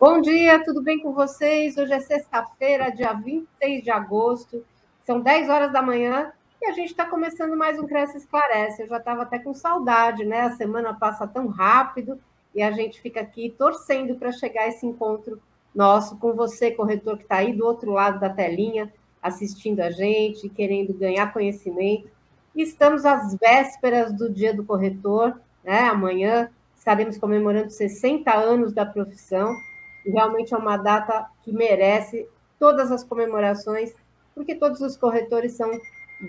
Bom dia, tudo bem com vocês? Hoje é sexta-feira, dia 26 de agosto, são 10 horas da manhã e a gente está começando mais um Cresce Esclarece. Eu já estava até com saudade, né? A semana passa tão rápido e a gente fica aqui torcendo para chegar esse encontro nosso com você, corretor que está aí do outro lado da telinha, assistindo a gente, querendo ganhar conhecimento. Estamos às vésperas do Dia do Corretor, né? Amanhã estaremos comemorando 60 anos da profissão, realmente é uma data que merece todas as comemorações, porque todos os corretores são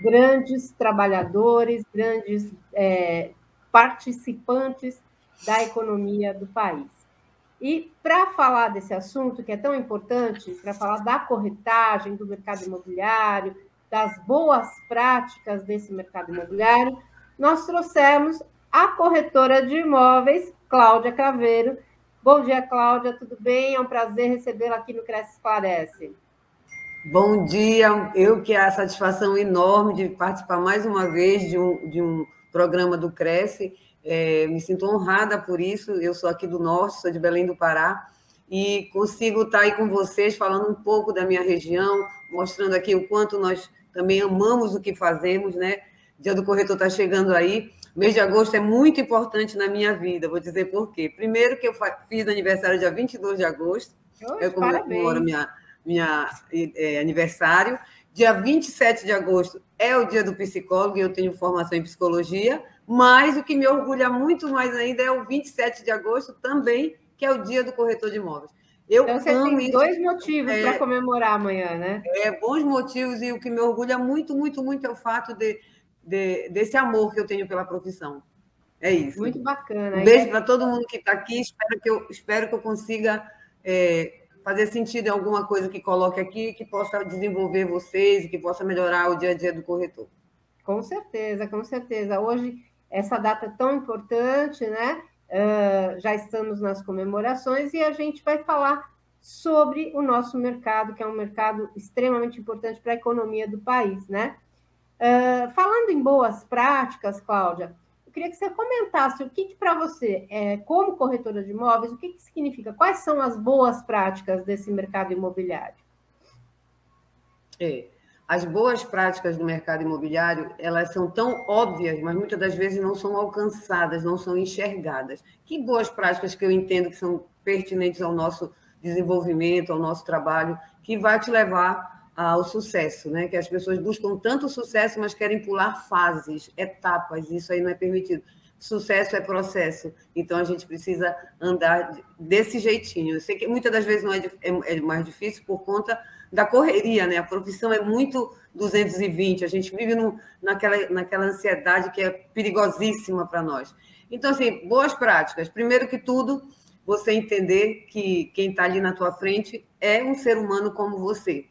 grandes trabalhadores, grandes é, participantes da economia do país. E para falar desse assunto que é tão importante, para falar da corretagem do mercado imobiliário, das boas práticas desse mercado imobiliário, nós trouxemos a corretora de imóveis, Cláudia Caveiro. Bom dia, Cláudia, tudo bem? É um prazer recebê-la aqui no Cresce Esclarece. Bom dia, eu que é a satisfação enorme de participar mais uma vez de um, de um programa do Cresce. É, me sinto honrada por isso. Eu sou aqui do Norte, sou de Belém do Pará, e consigo estar aí com vocês falando um pouco da minha região, mostrando aqui o quanto nós também amamos o que fazemos, né? Dia do Corretor está chegando aí. O mês de agosto é muito importante na minha vida, vou dizer por quê. Primeiro que eu fiz aniversário dia 22 de agosto, eu comemoro minha, minha é, aniversário. Dia 27 de agosto é o dia do psicólogo, e eu tenho formação em psicologia, mas o que me orgulha muito mais ainda é o 27 de agosto também, que é o dia do corretor de imóveis. Eu então, você tem isso. dois motivos é, para comemorar amanhã, né? É, bons motivos, e o que me orgulha muito, muito, muito é o fato de de, desse amor que eu tenho pela profissão. É isso. Muito bacana. Um beijo para todo mundo que está aqui. Espero que eu, espero que eu consiga é, fazer sentido em alguma coisa que coloque aqui, que possa desenvolver vocês e que possa melhorar o dia a dia do corretor. Com certeza, com certeza. Hoje, essa data é tão importante, né? Uh, já estamos nas comemorações e a gente vai falar sobre o nosso mercado, que é um mercado extremamente importante para a economia do país, né? Uh, falando em boas práticas, Cláudia, eu queria que você comentasse o que, que para você, é, como corretora de imóveis, o que, que significa, quais são as boas práticas desse mercado imobiliário? É, as boas práticas do mercado imobiliário, elas são tão óbvias, mas muitas das vezes não são alcançadas, não são enxergadas. Que boas práticas que eu entendo que são pertinentes ao nosso desenvolvimento, ao nosso trabalho, que vai te levar ao sucesso, né? Que as pessoas buscam tanto sucesso, mas querem pular fases, etapas. Isso aí não é permitido. Sucesso é processo, então a gente precisa andar desse jeitinho. Eu sei que muitas das vezes não é, é, é mais difícil por conta da correria, né? A profissão é muito 220, a gente vive no, naquela, naquela ansiedade que é perigosíssima para nós. Então, assim, boas práticas. Primeiro que tudo, você entender que quem está ali na tua frente é um ser humano como você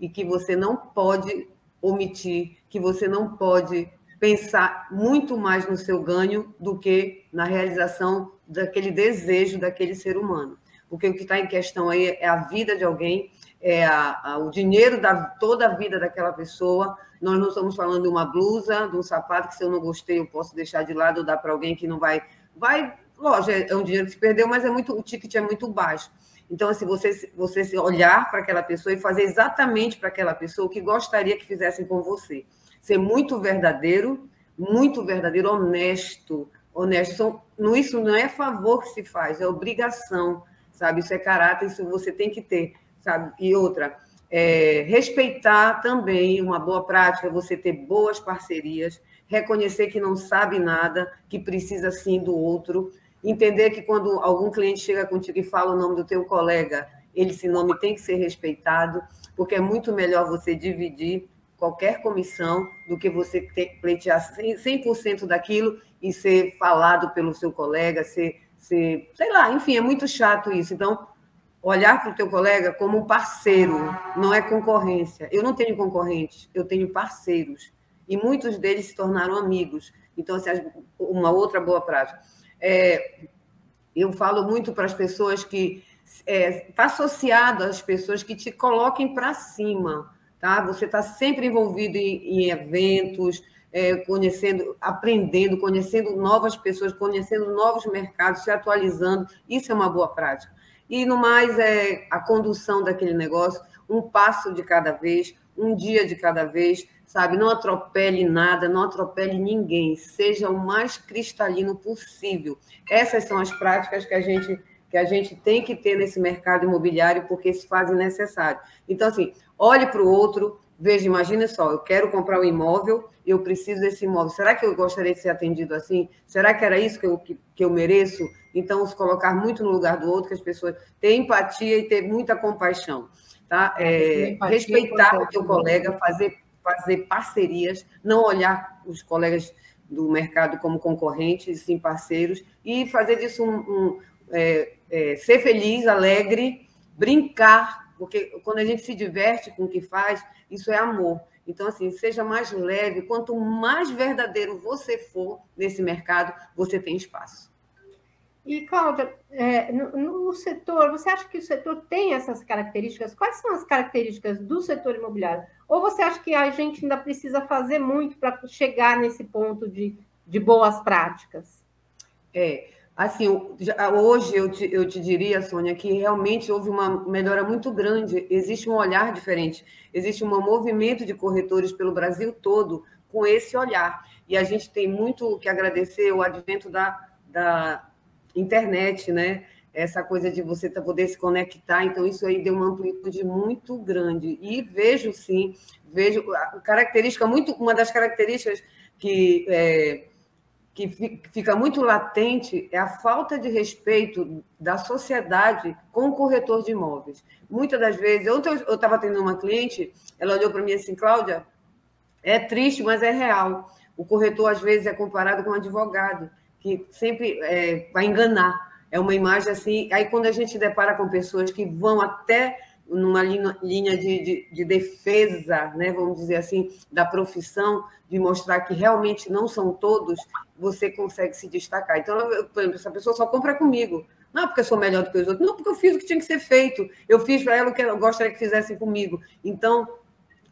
e que você não pode omitir, que você não pode pensar muito mais no seu ganho do que na realização daquele desejo daquele ser humano. Porque o que está em questão aí é a vida de alguém, é a, a, o dinheiro da toda a vida daquela pessoa. Nós não estamos falando de uma blusa, de um sapato que se eu não gostei eu posso deixar de lado ou dar para alguém que não vai, vai, lógico, é, é um dinheiro que se perdeu, mas é muito, o ticket é muito baixo. Então, assim, você, você olhar para aquela pessoa e fazer exatamente para aquela pessoa o que gostaria que fizessem com você. Ser muito verdadeiro, muito verdadeiro, honesto, honesto. Não, isso não é favor que se faz, é obrigação, sabe? Isso é caráter, isso você tem que ter, sabe? E outra, é, respeitar também uma boa prática, você ter boas parcerias, reconhecer que não sabe nada, que precisa sim do outro, entender que quando algum cliente chega contigo e fala o nome do teu colega, ele, esse nome tem que ser respeitado, porque é muito melhor você dividir qualquer comissão do que você pleitear 100% daquilo e ser falado pelo seu colega, ser, ser, sei lá, enfim, é muito chato isso. Então, olhar para o teu colega como um parceiro, não é concorrência. Eu não tenho concorrentes, eu tenho parceiros. E muitos deles se tornaram amigos. Então, assim, uma outra boa prática é, eu falo muito para as pessoas que está é, tá associado às pessoas que te coloquem para cima, tá? Você está sempre envolvido em, em eventos, é, conhecendo, aprendendo, conhecendo novas pessoas, conhecendo novos mercados, se atualizando. Isso é uma boa prática. E no mais é a condução daquele negócio, um passo de cada vez, um dia de cada vez, sabe? Não atropele nada, não atropele ninguém, seja o mais cristalino possível. Essas são as práticas que a gente que a gente tem que ter nesse mercado imobiliário porque se fazem necessário. Então assim, olhe para o outro, veja, imagine só, eu quero comprar um imóvel, eu preciso desse imóvel. Será que eu gostaria de ser atendido assim? Será que era isso que eu, que, que eu mereço? Então, se colocar muito no lugar do outro, que as pessoas tenham empatia e ter muita compaixão. Tá? É, respeitar o teu colega, fazer, fazer parcerias, não olhar os colegas do mercado como concorrentes, sim parceiros, e fazer disso um, um é, é, ser feliz, alegre, brincar, porque quando a gente se diverte com o que faz, isso é amor. Então, assim, seja mais leve. Quanto mais verdadeiro você for nesse mercado, você tem espaço. E, Cláudia, é, no, no, setor, você acha que o setor tem essas características? Quais são as características do setor imobiliário? Ou você acha que a gente ainda precisa fazer muito para chegar nesse ponto de, de boas práticas? É, assim, hoje eu te, eu te diria, Sônia, que realmente houve uma melhora muito grande, existe um olhar diferente, existe um movimento de corretores pelo Brasil todo com esse olhar. E a gente tem muito que agradecer o advento da, da internet, né? Essa coisa de você poder se conectar, então isso aí deu uma amplitude muito grande. E vejo sim, vejo característica muito, uma das características que é, que fica muito latente é a falta de respeito da sociedade com o corretor de imóveis. Muitas das vezes, ontem eu estava tendo uma cliente, ela olhou para mim assim, Cláudia, é triste, mas é real. O corretor, às vezes, é comparado com um advogado que sempre é, vai enganar. É uma imagem assim. Aí, quando a gente depara com pessoas que vão até numa linha, de, de, de, defesa, né, vamos dizer assim, da profissão, de mostrar que realmente não são todos, você consegue se destacar. Então, eu, por exemplo, essa pessoa só compra comigo. Não é porque eu sou melhor do que os outros, não, porque eu fiz o que tinha que ser feito. Eu fiz para ela o que eu gostaria que fizessem comigo. Então,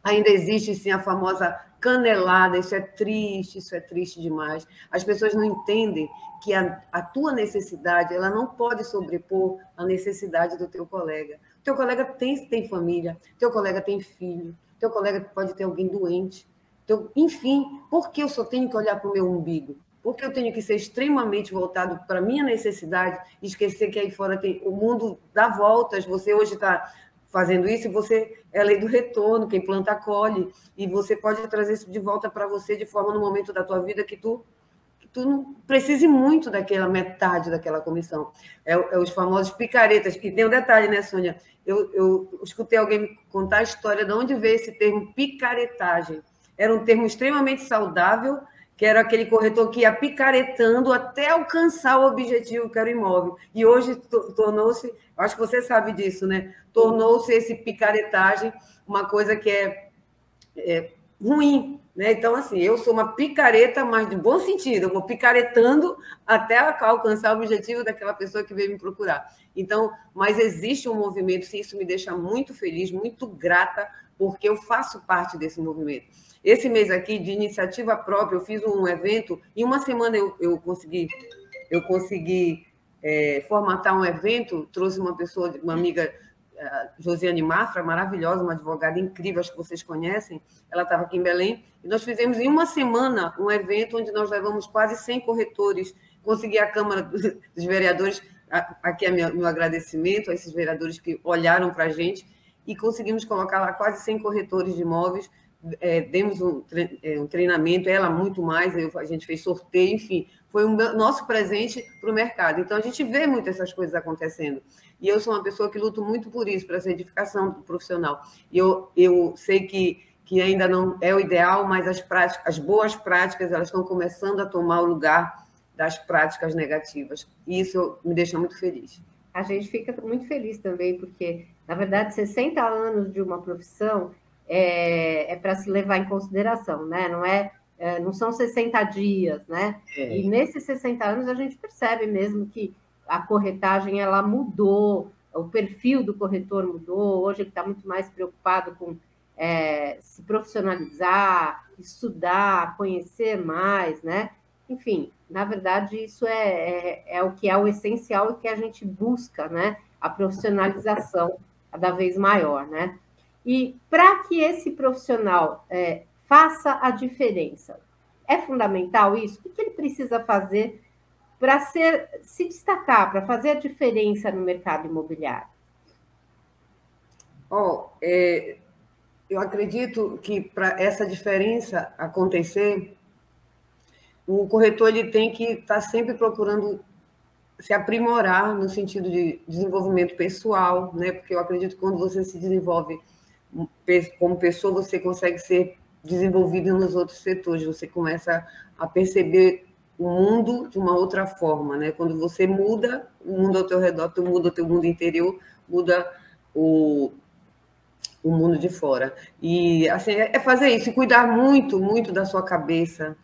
ainda existe sim a famosa canelada, isso é triste, isso é triste demais. As pessoas não entendem que a, a tua necessidade, ela não pode sobrepor a necessidade do teu colega. Teu colega tem, tem família, teu colega tem filho, teu colega pode ter alguém doente. Teu, enfim, por que eu só tenho que olhar para o meu umbigo? Por que eu tenho que ser extremamente voltado para a minha necessidade e esquecer que aí fora tem o mundo dá voltas, você hoje está fazendo isso, você é a lei do retorno, quem planta colhe, e você pode trazer isso de volta para você de forma no momento da tua vida que tu tu não precise muito daquela metade daquela comissão. É, é os famosos picaretas, e tem um detalhe, né, Sônia? Eu, eu escutei alguém contar a história de onde veio esse termo picaretagem. Era um termo extremamente saudável, que era aquele corretor que ia picaretando até alcançar o objetivo, que era o imóvel. E hoje tornou-se, acho que você sabe disso, né? Tornou-se esse picaretagem uma coisa que é, é, ruim, né? Então, assim, eu sou uma picareta, mas de bom sentido, eu vou picaretando até alcançar o objetivo daquela pessoa que veio me procurar. Então, mas existe um movimento, sim, isso me deixa muito feliz, muito grata, porque eu faço parte desse movimento. Esse mês aqui, de iniciativa própria, eu fiz um evento, em uma semana eu, eu consegui, eu consegui é, formatar um evento, trouxe uma pessoa, uma amiga, Josiane Mafra, maravilhosa, uma advogada incrível, acho que vocês conhecem, ela estava aqui em Belém, e nós fizemos em uma semana um evento onde nós levamos quase 100 corretores, consegui a Câmara dos Vereadores, aqui é meu, agradecimento a esses vereadores que olharam para a gente, e conseguimos colocar lá quase 100 corretores de imóveis, é, demos um, é, um, treinamento, ela muito mais, eu, a gente fez sorteio, enfim, foi um nosso presente para o mercado. Então, a gente vê muito essas coisas acontecendo. E eu sou uma pessoa que luto muito por isso, para essa edificação profissional. E eu, eu sei que, que ainda não é o ideal, mas as, práticas, as boas práticas elas estão começando a tomar o lugar das práticas negativas. E isso me deixa muito feliz. A gente fica muito feliz também, porque, na verdade, 60 anos de uma profissão é, é para se levar em consideração, né? Não é, é, não são 60 dias, né? É. E nesses 60 anos a gente percebe mesmo que a corretagem ela mudou, o perfil do corretor mudou, hoje ele está muito mais preocupado com é, se profissionalizar, estudar, conhecer mais, né? Enfim, na verdade, isso é, é, é, o que é o essencial e que a gente busca, né? a profissionalização cada vez maior, né? E para que esse profissional é, faça a diferença, é fundamental isso? O que ele precisa fazer para se destacar, para fazer a diferença no mercado imobiliário? Oh, é, eu acredito que para essa diferença acontecer, o corretor ele tem que estar tá sempre procurando se aprimorar no sentido de desenvolvimento pessoal, né? Porque eu acredito que quando você se desenvolve como pessoa, você consegue ser desenvolvido nos outros setores, você começa a perceber o mundo de uma outra forma, né? Quando você muda o mundo ao teu redor, tu muda o teu mundo interior, muda o, o mundo de fora. E assim é fazer isso, cuidar muito, muito da sua cabeça,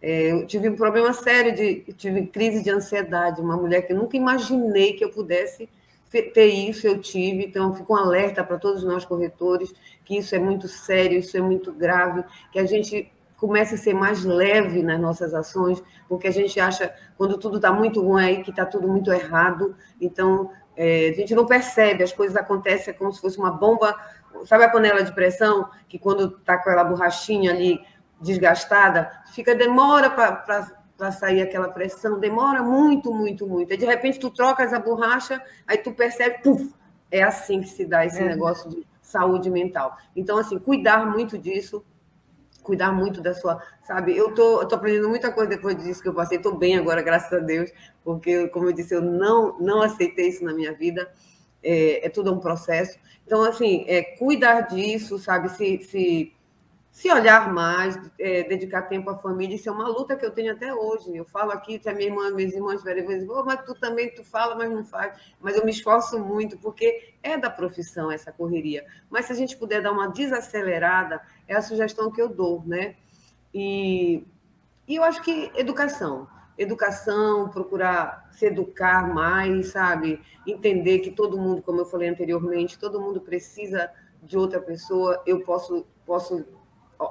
é, eu tive um problema sério de tive crise de ansiedade, uma mulher que eu nunca imaginei que eu pudesse ter isso, eu tive. Então, fico um alerta para todos nós corretores que isso é muito sério, isso é muito grave, que a gente comece a ser mais leve nas nossas ações, porque a gente acha, quando tudo está muito ruim aí, que está tudo muito errado. Então, é, a gente não percebe, as coisas acontecem como se fosse uma bomba. Sabe a panela de pressão, que quando está com aquela borrachinha ali desgastada, fica demora para sair aquela pressão, demora muito, muito, muito. E de repente tu trocas a borracha, aí tu percebe, puf, é assim que se dá esse é. negócio de saúde mental. Então, assim, cuidar muito disso, cuidar muito da sua, sabe? Eu tô, eu tô aprendendo muita coisa depois disso que eu passei, tô bem agora, graças a Deus, porque, como eu disse, eu não, não aceitei isso na minha vida, é, é tudo um processo. Então, assim, é, cuidar disso, sabe? Se, se se olhar mais, é, dedicar tempo à família, isso é uma luta que eu tenho até hoje. Eu falo aqui, se a minha irmã, minhas irmãs verem, dizem, oh, mas tu também, tu fala, mas não faz. Mas eu me esforço muito, porque é da profissão essa correria. Mas se a gente puder dar uma desacelerada, é a sugestão que eu dou, né? E, e eu acho que educação. Educação, procurar se educar mais, sabe? Entender que todo mundo, como eu falei anteriormente, todo mundo precisa de outra pessoa. Eu posso, posso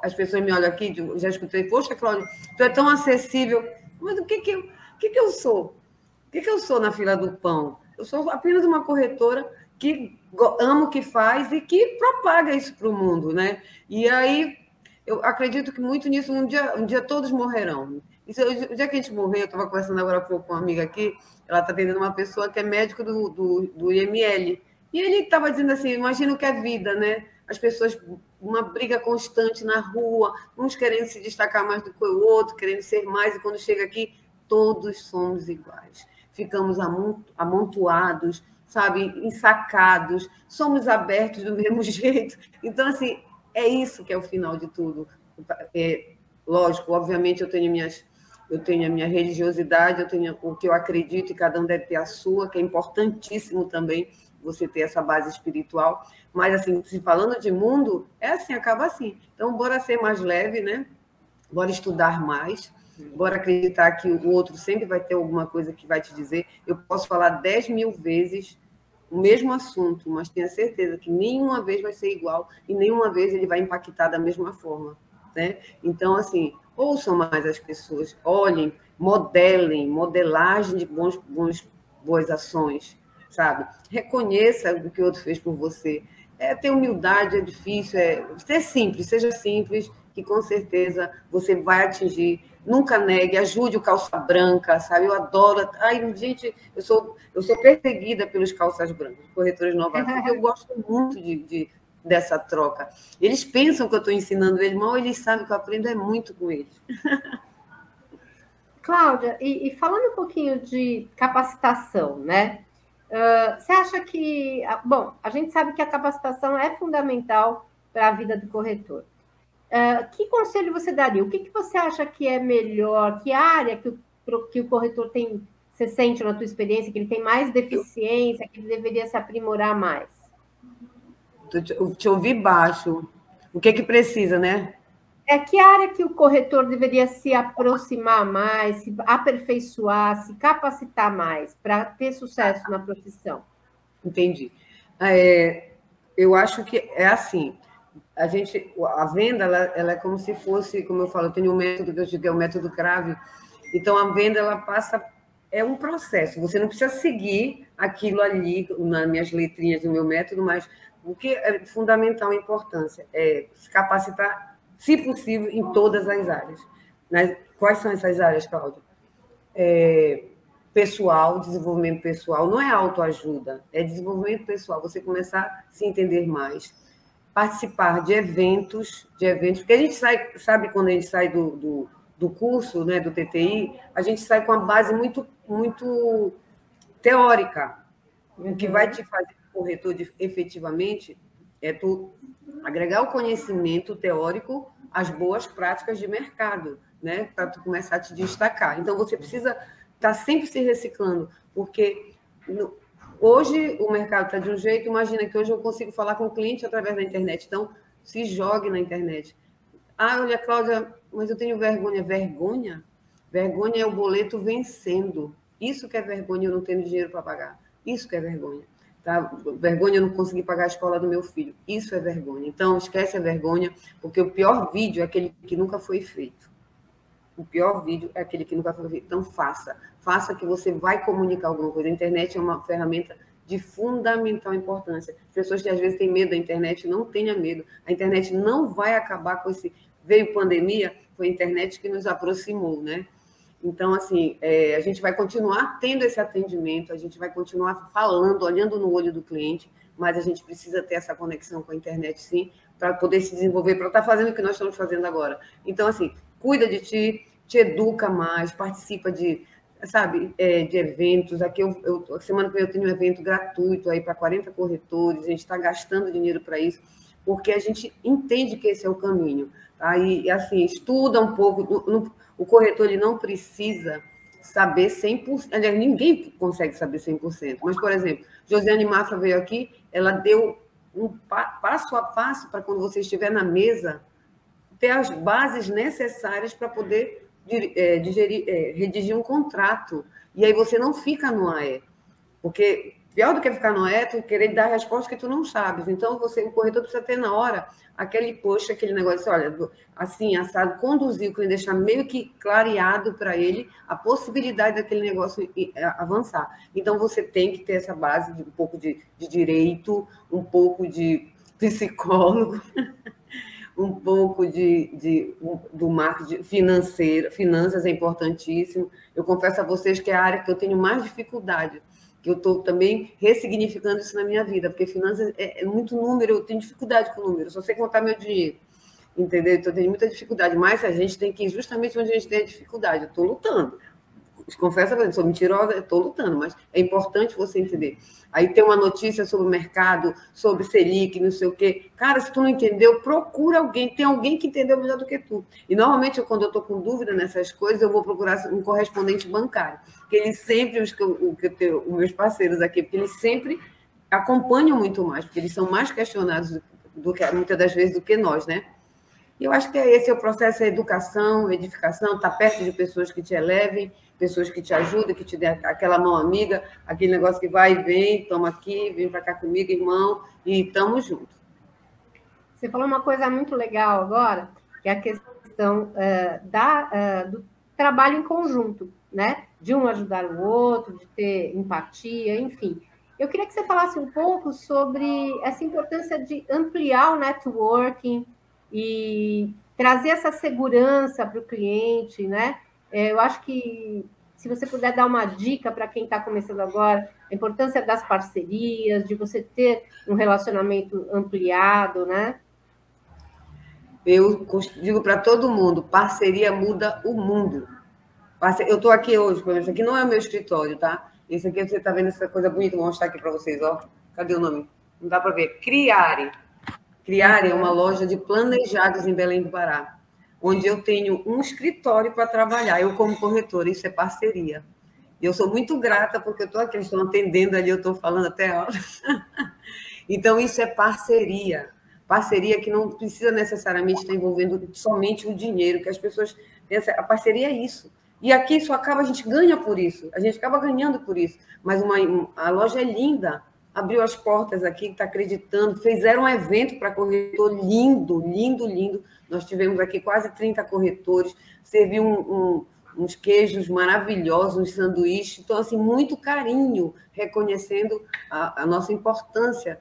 as pessoas me olham aqui, já escutei, poxa, Cláudia, tu é tão acessível. Mas o que que eu, o que que eu sou? O que que eu sou na fila do pão? Eu sou apenas uma corretora que ama o que faz e que propaga isso para o mundo, né? E aí eu acredito que muito nisso um dia, um dia todos morrerão. Isso, o dia que a gente morrer, eu estava conversando agora há pouco com uma amiga aqui, ela está atendendo uma pessoa que é médico do, do, do IML. E ele estava dizendo assim: imagina o que é vida, né? As pessoas uma briga constante na rua, uns querendo se destacar mais do que o outro, querendo ser mais, e quando chega aqui, todos somos iguais. Ficamos amontoados, sabe, ensacados, somos abertos do mesmo jeito. Então, assim, é isso que é o final de tudo. É, lógico, obviamente, eu tenho minhas. Eu tenho a minha religiosidade, eu tenho o que eu acredito e cada um deve ter a sua, que é importantíssimo também você ter essa base espiritual. Mas, assim, se falando de mundo, é assim, acaba assim. Então, bora ser mais leve, né? Bora estudar mais, bora acreditar que o outro sempre vai ter alguma coisa que vai te dizer. Eu posso falar 10 mil vezes o mesmo assunto, mas tenha certeza que nenhuma vez vai ser igual e nenhuma vez ele vai impactar da mesma forma. Né? Então, assim, ouçam mais as pessoas, olhem, modelem, modelagem de bons, bons, boas ações, sabe? Reconheça o que o outro fez por você. É, ter humildade é difícil, é ser simples, seja simples, que com certeza você vai atingir. Nunca negue, ajude o calça branca, sabe? Eu adoro. Ai, gente, eu sou, eu sou perseguida pelos calças brancos, corretores novos, porque eu gosto muito de, de, dessa troca. Eles pensam que eu estou ensinando eles, mal eles sabem que eu aprendo é muito com eles. Cláudia, e, e falando um pouquinho de capacitação, né? Uh, você acha que. Bom, a gente sabe que a capacitação é fundamental para a vida do corretor. Uh, que conselho você daria? O que, que você acha que é melhor? Que área que o, que o corretor tem, você sente na tua experiência, que ele tem mais deficiência, que ele deveria se aprimorar mais? Te ouvi baixo. O que que precisa, né? É que área que o corretor deveria se aproximar mais, se aperfeiçoar, se capacitar mais para ter sucesso na profissão? Entendi. É, eu acho que é assim. A gente, a venda, ela, ela, é como se fosse, como eu falo, eu tenho um método que eu digo é o método crave. Então a venda ela passa é um processo. Você não precisa seguir aquilo ali nas minhas letrinhas do meu método, mas o que é fundamental, a importância é se capacitar, se possível, em todas as áreas. Quais são essas áreas, Cláudia? É, pessoal, desenvolvimento pessoal, não é autoajuda, é desenvolvimento pessoal. Você começar a se entender mais, participar de eventos, de eventos, porque a gente sai, sabe quando a gente sai do, do, do curso, né, do TTI, a gente sai com uma base muito, muito teórica. O que vai te fazer corretor de, efetivamente é tu agregar o conhecimento teórico às boas práticas de mercado, né, para tu começar a te destacar. Então você precisa estar tá sempre se reciclando, porque no, hoje o mercado está de um jeito, imagina que hoje eu consigo falar com o cliente através da internet. Então, se jogue na internet. Ah, olha, Cláudia, mas eu tenho vergonha. Vergonha? Vergonha é o boleto vencendo. Isso que é vergonha, eu não tenho dinheiro para pagar. Isso que é vergonha. Tá? Vergonha eu não conseguir pagar a escola do meu filho. Isso é vergonha. Então, esquece a vergonha, porque o pior vídeo é aquele que nunca foi feito. O pior vídeo é aquele que nunca foi feito. Então, faça. Faça que você vai comunicar alguma coisa. A internet é uma ferramenta de fundamental importância. As pessoas que às vezes têm medo da internet, não tenha medo. A internet não vai acabar com esse. Veio pandemia, foi a internet que nos aproximou, né? Então, assim, é, a gente vai continuar tendo esse atendimento, a gente vai continuar falando, olhando no olho do cliente, mas a gente precisa ter essa conexão com a internet, sim, para poder se desenvolver, para estar tá fazendo o que nós estamos fazendo agora. Então, assim, cuida de ti, te educa mais, participa de, sabe, é, de eventos. Aqui, eu, eu, semana que vem eu tenho um evento gratuito aí para 40 corretores, a gente está gastando dinheiro para isso, porque a gente entende que esse é o caminho. Tá? E, assim, estuda um pouco, no, o corretor ele não precisa saber 100%, aliás, ninguém consegue saber 100%, mas, por exemplo, Josiane Mafra veio aqui, ela deu um passo a passo para quando você estiver na mesa, ter as bases necessárias para poder é, digerir, é, redigir um contrato. E aí você não fica no AE. Porque Pior do que ficar no é tu querer dar resposta que tu não sabes. Então, você, o corretor precisa ter na hora aquele post, aquele negócio, olha, assim, assado, conduzir o cliente, deixar meio que clareado para ele a possibilidade daquele negócio avançar. Então, você tem que ter essa base de um pouco de, de direito, um pouco de psicólogo, um pouco de, de, do marketing financeiro, finanças é importantíssimo. Eu confesso a vocês que é a área que eu tenho mais dificuldade eu estou também ressignificando isso na minha vida, porque finanças é, é, muito número, eu tenho dificuldade com número, só sei contar meu dinheiro, entendeu? Então, eu tenho muita dificuldade, mas a gente tem que ir justamente onde a gente tem a dificuldade, eu estou lutando confesso a sou mentirosa, estou lutando, mas é importante você entender. Aí tem uma notícia sobre o mercado, sobre Selic, não sei o quê. Cara, se tu não entendeu, procura alguém. Tem alguém que entendeu melhor do que tu. E normalmente, quando eu estou com dúvida nessas coisas, eu vou procurar um correspondente bancário. Porque eles sempre, os, os, os meus parceiros aqui, porque eles sempre acompanham muito mais, porque eles são mais questionados do que muitas das vezes do que nós, né? E eu acho que é esse é o processo, é educação, edificação, estar tá perto de pessoas que te elevem, pessoas que te ajudam, que te dêem aquela mão amiga, aquele negócio que vai e vem, toma aqui, vem para cá comigo, irmão, e estamos juntos. Você falou uma coisa muito legal agora, que é a questão uh, da, uh, do trabalho em conjunto, né? De um ajudar o outro, de ter empatia, enfim. Eu queria que você falasse um pouco sobre essa importância de ampliar o networking e trazer essa segurança para o cliente, né? É, eu acho que se você puder dar uma dica para quem está começando agora, a importância das parcerias, de você ter um relacionamento ampliado, né? Eu digo para todo mundo, parceria muda o mundo. Eu estou aqui hoje, por exemplo, aqui não é o meu escritório, tá? Isso aqui você está vendo essa coisa bonita, vou mostrar aqui para vocês, ó. Cadê o nome? Não dá para ver. Criare. Criare é uma loja de planejados em Belém do Pará onde eu tenho um escritório para trabalhar, eu como corretora, isso é parceria. E eu sou muito grata porque eu estou aqui, eles estão atendendo ali, eu estou falando até a hora. então, isso é parceria. Parceria que não precisa necessariamente estar envolvendo somente o dinheiro, que as pessoas pensam, a parceria é isso. E aqui isso acaba, a gente ganha por isso, a gente acaba ganhando por isso. Mas uma, a loja é linda, abriu as portas aqui, está acreditando, fizeram um evento para corretor lindo, lindo, lindo. Nós tivemos aqui quase 30 corretores, serviu um, um, uns queijos maravilhosos, uns sanduíches. Então, assim, muito carinho, reconhecendo a, a nossa importância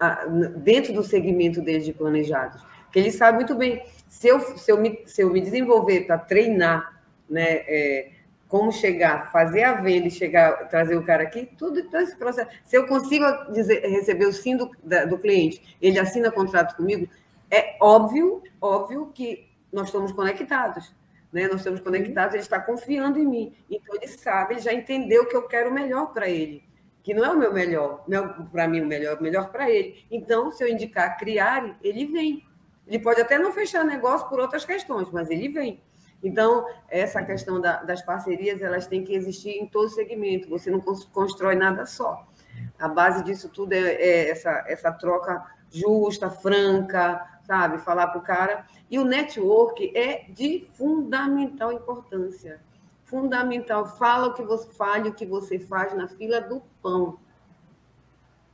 a, dentro do segmento deles de planejados. Que eles sabem muito bem, se eu, se eu, me, se eu me desenvolver para treinar, né, é, como chegar, fazer a venda e chegar, trazer o cara aqui, tudo todo esse processo. Se eu consigo dizer, receber o sim do, da, do cliente, ele assina contrato comigo, é óbvio, óbvio que nós estamos conectados. Né? Nós estamos conectados, ele está confiando em mim. Então, ele sabe, ele já entendeu que eu quero o melhor para ele. Que não é o meu melhor, para mim o melhor, o melhor para ele. Então, se eu indicar criar, ele vem. Ele pode até não fechar negócio por outras questões, mas ele vem. Então, essa questão da, das parcerias, elas têm que existir em todo segmento. Você não constrói nada só. A base disso tudo é, é essa, essa troca justa, franca, sabe? Falar para o cara. E o network é de fundamental importância. Fundamental. Fala o que você fale o que você faz na fila do pão.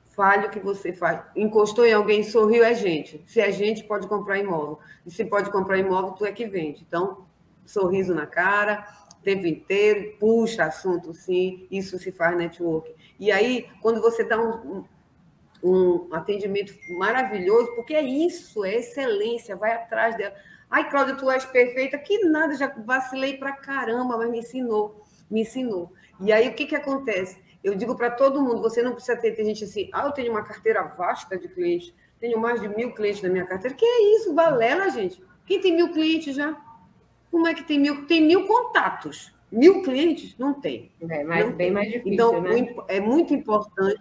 Fale o que você faz. Encostou em alguém, sorriu, é gente. Se é gente, pode comprar imóvel. E se pode comprar imóvel, tu é que vende. Então, sorriso na cara, o tempo inteiro, puxa assunto, sim. Isso se faz network. E aí, quando você dá um, um atendimento maravilhoso, porque é isso, é excelência, vai atrás dela. Ai, Cláudia, tu és perfeita. Que nada, já vacilei pra caramba, mas me ensinou, me ensinou. E aí, o que, que acontece? Eu digo para todo mundo, você não precisa ter, gente assim, ah, eu tenho uma carteira vasta de clientes, tenho mais de mil clientes na minha carteira. Que é isso, balela, gente? Quem tem mil clientes já? Como é que tem mil? Tem mil contatos. Mil clientes? Não tem. É mais, não bem tem. mais difícil, Então, né? é muito importante,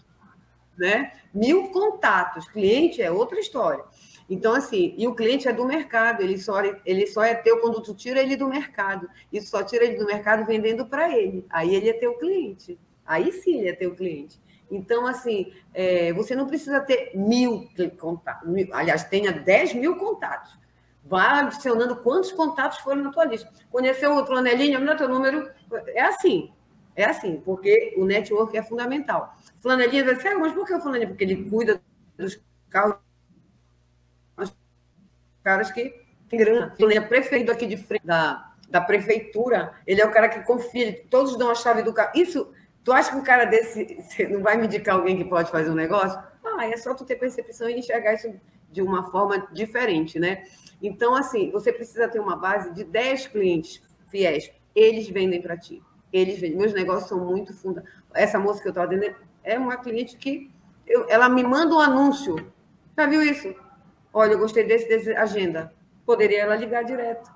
né? Mil contatos. Cliente é outra história. Então, assim, e o cliente é do mercado, ele só, ele só é teu quando tu tira ele do mercado. E só tira ele do mercado vendendo para ele. Aí ele é teu cliente. Aí sim ele é teu cliente. Então, assim, é, você não precisa ter mil contatos. Aliás, tenha 10 mil contatos. Vá adicionando quantos contatos foram na tua lista. Conheceu o flanelinha, me teu número. É assim. É assim, porque o network é fundamental. Flanelinha vai dizer, mas por que o flanelinha? Porque ele cuida dos carros, caras que tem grana. Ele é prefeito aqui de frente da, da prefeitura, ele é o cara que confia, todos dão a chave do carro. Isso, tu acha que um cara desse não vai me indicar alguém que pode fazer um negócio? Ah, é só tu ter percepção e enxergar isso de uma forma diferente, né? Então, assim, você precisa ter uma base de 10 clientes fiéis. Eles vendem para ti. Eles vendem. Meus negócios são muito funda. Essa moça que eu estou atendendo é uma cliente que eu, ela me manda um anúncio. Já viu isso? Olha, eu gostei desse, desse agenda. Poderia ela ligar direto.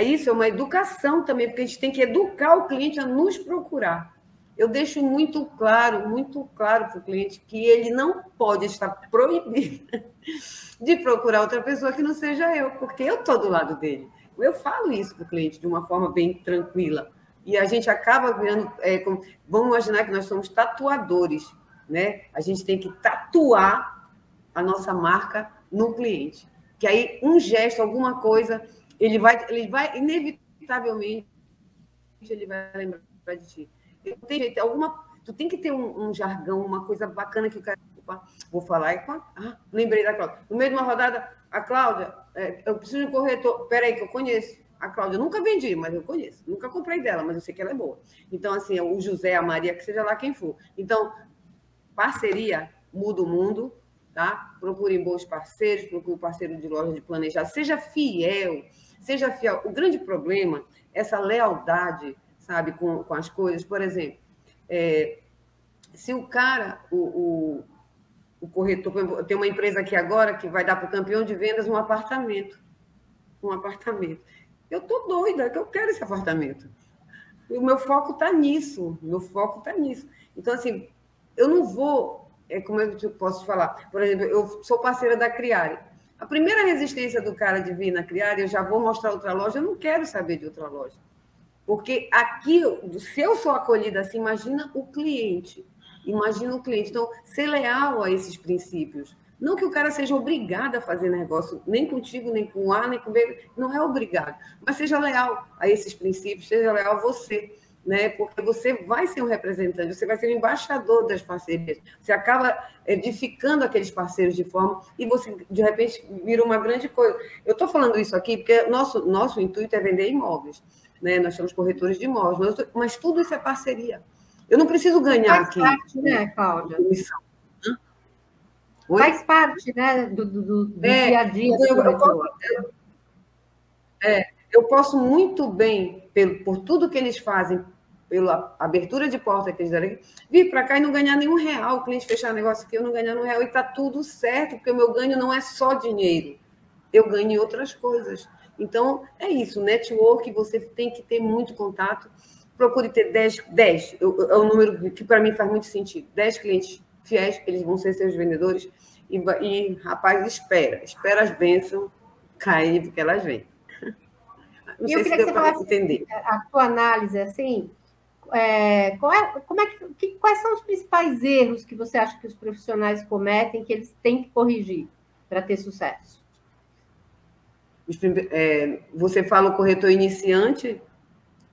Isso é uma educação também, porque a gente tem que educar o cliente a nos procurar. Eu deixo muito claro, muito claro para o cliente que ele não pode estar proibido de procurar outra pessoa que não seja eu, porque eu estou do lado dele. Eu falo isso para o cliente de uma forma bem tranquila. E a gente acaba virando. É, como, vamos imaginar que nós somos tatuadores, né? A gente tem que tatuar a nossa marca no cliente. Que aí um gesto, alguma coisa, ele vai, ele vai inevitavelmente ele vai lembrar de ti. Tem jeito, alguma, tu tem que ter um, um jargão, uma coisa bacana que o cara Opa, vou falar e ah, lembrei da Cláudia. No meio de uma rodada, a Cláudia, é, eu preciso de um corretor. Peraí, que eu conheço. A Cláudia, eu nunca vendi, mas eu conheço. Nunca comprei dela, mas eu sei que ela é boa. Então, assim, o José, a Maria, que seja lá quem for. Então, parceria muda o mundo, tá? Procurem bons parceiros, procure parceiro de loja de planejar. Seja fiel, seja fiel. O grande problema, essa lealdade, sabe, com, com as coisas. Por exemplo, é, se o cara, o, o, o corretor, tem uma empresa aqui agora que vai dar para o campeão de vendas um apartamento. Um apartamento. Eu estou doida, que eu quero esse apartamento. E o meu foco está nisso, meu foco está nisso. Então, assim, eu não vou, é como eu posso falar, por exemplo, eu sou parceira da Criare. A primeira resistência do cara de vir na Criare, eu já vou mostrar outra loja, eu não quero saber de outra loja. Porque aqui, se eu sou acolhida assim, imagina o cliente. Imagina o cliente. Então, ser leal a esses princípios. Não que o cara seja obrigado a fazer negócio, nem contigo, nem com A, nem com B, não é obrigado. Mas seja leal a esses princípios, seja leal a você, né? Porque você vai ser um representante, você vai ser um embaixador das parcerias. Você acaba edificando aqueles parceiros de forma e você, de repente, vira uma grande coisa. Eu estou falando isso aqui porque nosso, nosso intuito é vender imóveis. Né? nós temos corretores de imóveis, mas, mas tudo isso é parceria. Eu não preciso ganhar Faz aqui. Parte, né, Cláudia? Comissão. Faz parte, né, do, do, do é, dia a dia. Eu, eu, posso, é, eu posso muito bem, pelo, por tudo que eles fazem, pela abertura de porta que eles deram, vir para cá e não ganhar nenhum real, o cliente fechar negócio aqui, eu não ganhar nenhum real, e está tudo certo, porque o meu ganho não é só dinheiro, eu ganho outras coisas. Então, é isso, network, você tem que ter muito contato, procure ter 10, 10 é o número que para mim faz muito sentido, 10 clientes fiéis, eles vão ser seus vendedores, e, e rapaz, espera, espera as bênçãos caírem, porque elas vêm. Não sei eu se deu para entender. A tua análise, assim, é, é, como é que, que, quais são os principais erros que você acha que os profissionais cometem que eles têm que corrigir para ter sucesso? É, você fala o corretor iniciante?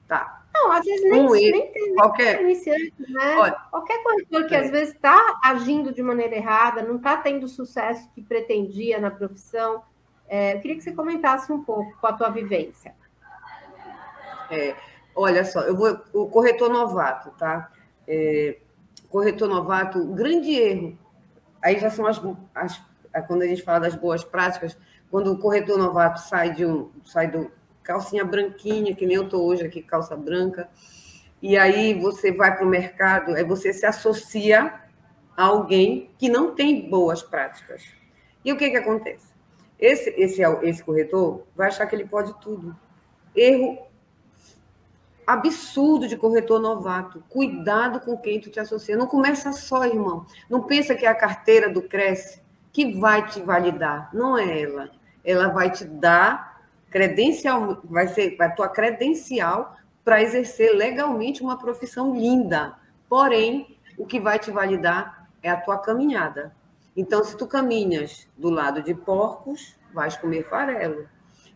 Tá. Não, às vezes nem, um nem tem qualquer iniciante, né? Olha, qualquer corretor que é. às vezes está agindo de maneira errada, não está tendo o sucesso que pretendia na profissão. É, eu queria que você comentasse um pouco com a tua vivência. É, olha só, eu vou o corretor novato, tá? É, corretor novato, grande erro. Aí já são as, as quando a gente fala das boas práticas, quando o corretor novato sai de um sai do calcinha branquinha, que nem eu estou hoje aqui, calça branca, e aí você vai para o mercado, aí você se associa a alguém que não tem boas práticas. E o que, que acontece? Esse, esse, esse corretor vai achar que ele pode tudo. Erro absurdo de corretor novato. Cuidado com quem tu te associa. Não começa só, irmão. Não pensa que é a carteira do Cresce que vai te validar. Não é ela. Ela vai te dar credencial, vai ser a tua credencial para exercer legalmente uma profissão linda. Porém, o que vai te validar é a tua caminhada. Então, se tu caminhas do lado de porcos, vais comer farelo.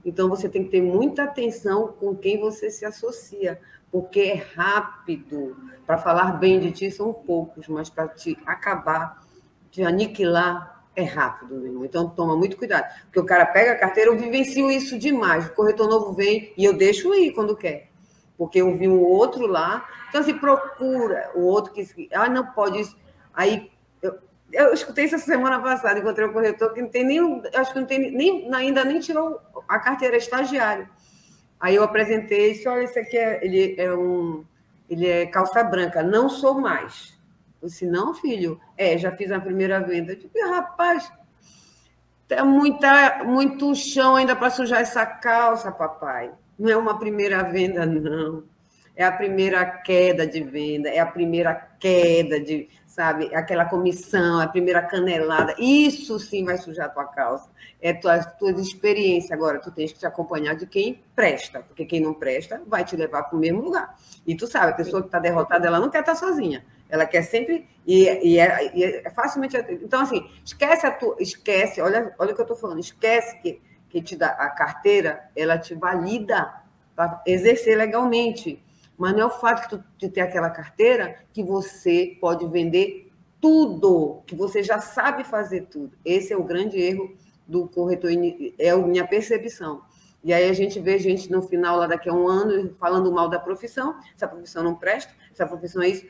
Então, você tem que ter muita atenção com quem você se associa, porque é rápido. Para falar bem de ti são poucos, mas para te acabar, te aniquilar, é rápido, meu. Então, toma muito cuidado. Porque o cara pega a carteira, eu vivencio isso demais. O corretor novo vem e eu deixo ir quando quer. Porque eu vi um outro lá. Então, assim, procura o outro que. Ah, não pode isso. Aí, eu, eu escutei isso essa semana passada, encontrei um corretor que não tem nem. Acho que não tem nem. Ainda nem tirou a carteira, é estagiário. Aí eu apresentei disse: olha, esse aqui é, ele é um. Ele é calça branca, não sou mais. Eu disse, não, filho, é, já fiz a primeira venda. Eu disse, rapaz, tem muita, muito chão ainda para sujar essa calça, papai. Não é uma primeira venda, não. É a primeira queda de venda, é a primeira queda de, sabe, aquela comissão, a primeira canelada. Isso sim vai sujar a tua calça. É tua, tua experiência. Agora, tu tens que te acompanhar de quem presta, porque quem não presta vai te levar para o mesmo lugar. E tu sabe, a pessoa que está derrotada, ela não quer estar tá sozinha. Ela quer sempre. E, e, é, e é, facilmente. Então, assim, esquece a tua. Esquece, olha, olha o que eu estou falando, esquece que, que te dá a carteira, ela te valida para exercer legalmente. Mas não é o fato tu, de ter aquela carteira que você pode vender tudo, que você já sabe fazer tudo. Esse é o grande erro do corretor, é a minha percepção. E aí a gente vê gente no final, lá daqui a um ano, falando mal da profissão, essa profissão não presta, essa profissão é isso.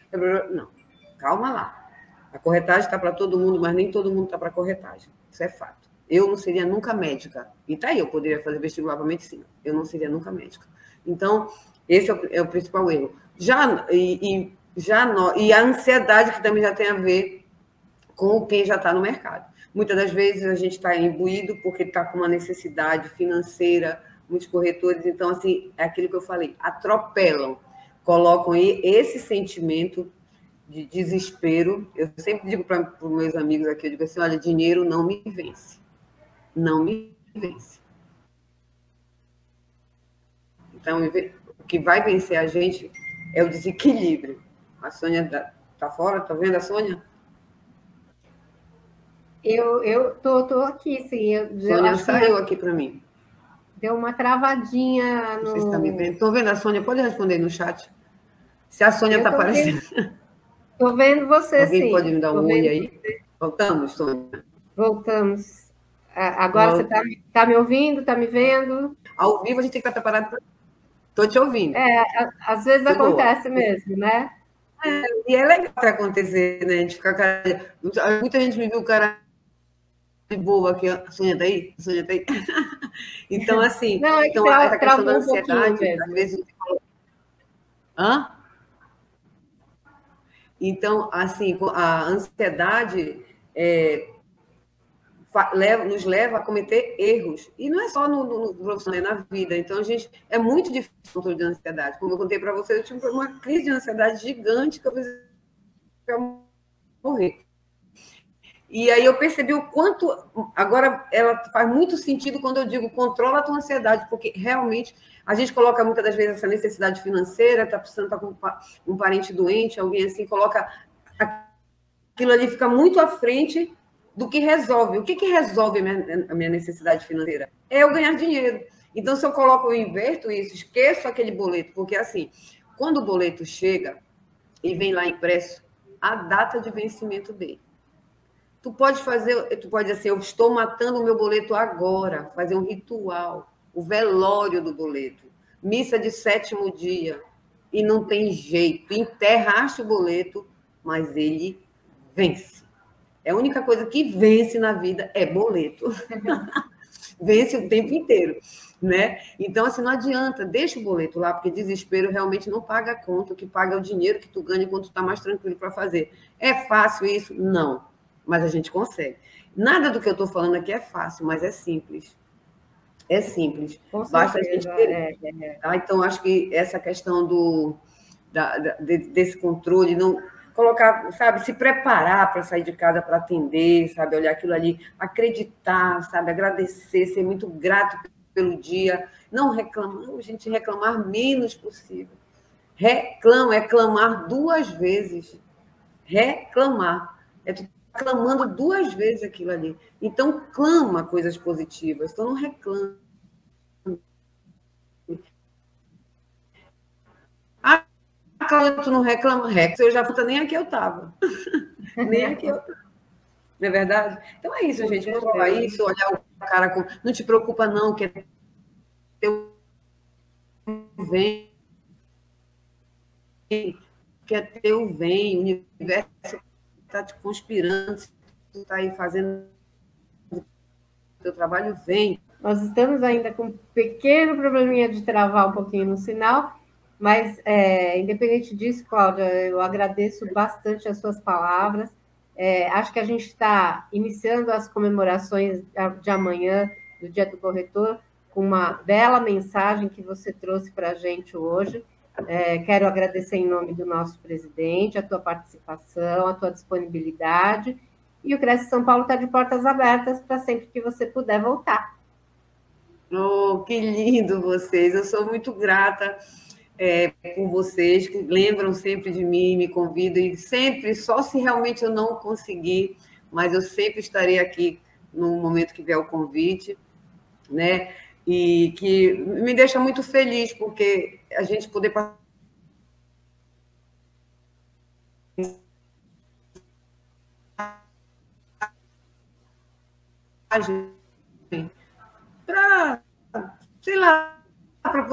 Não, calma lá. A corretagem está para todo mundo, mas nem todo mundo está para corretagem. Isso é fato. Eu não seria nunca médica. E tá aí, eu poderia fazer vestibular para medicina. Eu não seria nunca médica. Então, esse é o, é o principal erro. Já, e, e, já no, e a ansiedade que também já tem a ver com quem já está no mercado. Muitas das vezes a gente está imbuído porque está com uma necessidade financeira, muitos corretores, então, assim, é aquilo que eu falei, atropelam colocam aí esse sentimento de desespero. Eu sempre digo para os meus amigos aqui, eu digo assim, olha, dinheiro não me vence. Não me vence. Então, o que vai vencer a gente é o desequilíbrio. A Sônia está fora, está vendo a Sônia? Eu eu tô, tô aqui, sim. Eu, Sônia saiu aqui para mim. Deu uma travadinha no. Está me vendo. Estou vendo a Sônia, pode responder no chat. Se a Sônia está aparecendo. Estou vendo você, Alguém sim. pode me dar um tô aí? Você. Voltamos, Sônia? Voltamos. Agora Volta. você está tá me ouvindo, está me vendo? Ao vivo a gente tem que estar preparado para. Estou te ouvindo. É, às vezes Tô acontece boa. mesmo, né? É, e é legal para acontecer, né? A gente ficar cara... Muita gente me viu o cara de boa aqui, a Sônia tá aí? A Sônia tá aí? então, assim, Não, é então, essa questão da ansiedade, um às vezes. Hã? Então, assim, a ansiedade é, leva, nos leva a cometer erros. E não é só no, no, profissional, é na vida. Então, a gente é muito difícil o controle de ansiedade. Como eu contei para você, eu tive uma crise de ansiedade gigante que eu morrer. E aí eu percebi o quanto. Agora, ela faz muito sentido quando eu digo controla a tua ansiedade, porque realmente a gente coloca muitas das vezes essa necessidade financeira, está precisando estar com um parente doente, alguém assim, coloca. Aquilo ali fica muito à frente do que resolve. O que, que resolve a minha, a minha necessidade financeira? É eu ganhar dinheiro. Então, se eu coloco, eu inverto isso, esqueço aquele boleto, porque assim, quando o boleto chega e vem lá impresso, a data de vencimento dele. Tu pode fazer, tu pode dizer assim, eu estou matando o meu boleto agora, fazer um ritual, o velório do boleto, missa de sétimo dia, e não tem jeito, enterraste o boleto, mas ele vence. É a única coisa que vence na vida é boleto. vence o tempo inteiro, né? Então, assim, não adianta, deixa o boleto lá, porque desespero realmente não paga a conta, o que paga é o dinheiro que tu ganha quando tu está mais tranquilo para fazer. É fácil isso? Não mas a gente consegue. Nada do que eu estou falando aqui é fácil, mas é simples. É simples. Com Basta certeza, a gente querer. É, é. Tá? Então, acho que essa questão do, da, da, desse controle, não colocar, sabe, se preparar para sair de casa para atender, sabe, olhar aquilo ali, acreditar, sabe, agradecer, ser muito grato pelo dia, não reclamar, a gente reclamar menos possível. Reclama, é clamar duas vezes. Reclamar. É tu clamando duas vezes aquilo ali. Então, clama coisas positivas, então não reclama. Ah, Cláudia, tu não reclama? Rex, eu já puta, nem aqui eu estava. nem aqui eu estava. Não é verdade? Então é isso, gente. Controlar isso, olhar o cara com. Não te preocupa, não, que é teu vem. Que é teu vem, o universo está te conspirando, está aí fazendo o teu trabalho, vem. Nós estamos ainda com um pequeno probleminha de travar um pouquinho no sinal, mas é, independente disso, Cláudia, eu agradeço bastante as suas palavras. É, acho que a gente está iniciando as comemorações de amanhã, do Dia do Corretor, com uma bela mensagem que você trouxe para a gente hoje. É, quero agradecer em nome do nosso presidente a tua participação, a tua disponibilidade. E o Cresce São Paulo está de portas abertas para sempre que você puder voltar. Oh, que lindo vocês! Eu sou muito grata é, por vocês que lembram sempre de mim, me convidam e sempre, só se realmente eu não conseguir, mas eu sempre estarei aqui no momento que vier o convite, né? e que me deixa muito feliz, porque a gente poder para, sei lá, para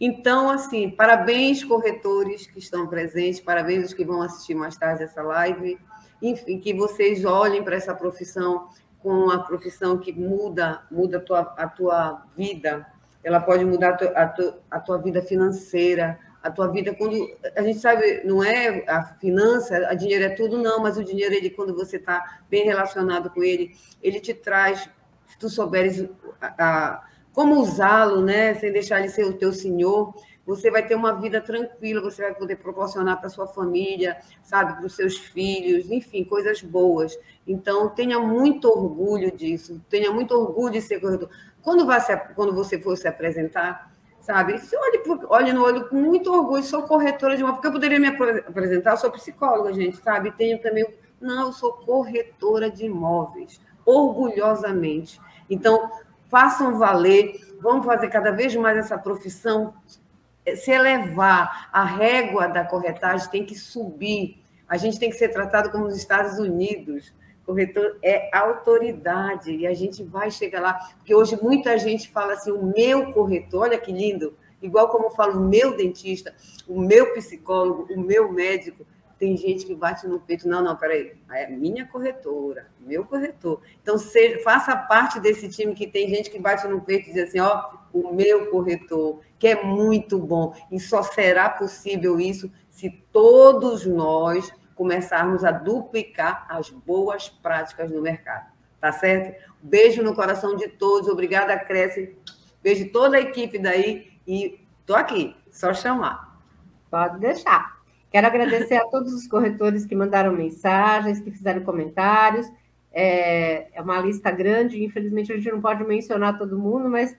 então, assim, parabéns, corretores que estão presentes, parabéns os que vão assistir mais tarde essa live. Enfim, que vocês olhem para essa profissão com uma profissão que muda, muda a tua, a tua vida, ela pode mudar a tua, a, tua, a tua vida financeira, a tua vida quando a gente sabe não é a finança, a dinheiro é tudo não, mas o dinheiro ele quando você está bem relacionado com ele, ele te traz, se tu souberes a, a como usá-lo, né, sem deixar ele ser o teu senhor, você vai ter uma vida tranquila, você vai poder proporcionar para sua família, sabe, para os seus filhos, enfim, coisas boas. Então, tenha muito orgulho disso, tenha muito orgulho de ser corretor. Quando, vai se, quando você for se apresentar, sabe, se olhe, olhe no olho com muito orgulho, sou corretora de uma, porque eu poderia me apresentar, sou psicóloga, gente, sabe, tenho também, não, eu sou corretora de imóveis, orgulhosamente. Então, façam valer, vamos fazer cada vez mais essa profissão se elevar, a régua da corretagem tem que subir. A gente tem que ser tratado como nos Estados Unidos, corretor é autoridade e a gente vai chegar lá, porque hoje muita gente fala assim, o meu corretor, olha que lindo, igual como eu falo o meu dentista, o meu psicólogo, o meu médico, tem gente que bate no peito, não, não, peraí, é minha corretora, meu corretor. Então, seja, faça parte desse time que tem gente que bate no peito e diz assim, ó, o meu corretor, que é muito bom. E só será possível isso se todos nós começarmos a duplicar as boas práticas no mercado. Tá certo? Beijo no coração de todos. Obrigada, Cresce. Beijo toda a equipe daí. E tô aqui, só chamar. Pode deixar. Quero agradecer a todos os corretores que mandaram mensagens, que fizeram comentários. É, é uma lista grande, infelizmente a gente não pode mencionar todo mundo, mas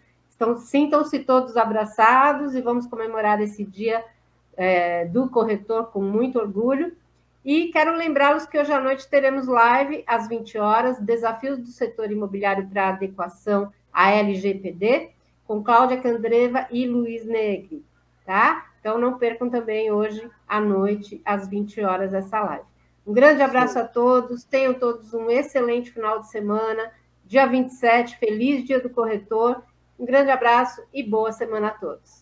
sintam-se todos abraçados e vamos comemorar esse dia é, do corretor com muito orgulho. E quero lembrá-los que hoje à noite teremos live às 20 horas, Desafios do Setor Imobiliário para Adequação à LGPD, com Cláudia Candreva e Luiz Negri, tá? Então não percam também hoje à noite, às 20 horas, essa live. Um grande abraço Sim. a todos, tenham todos um excelente final de semana. Dia 27, feliz dia do corretor. Um grande abraço e boa semana a todos.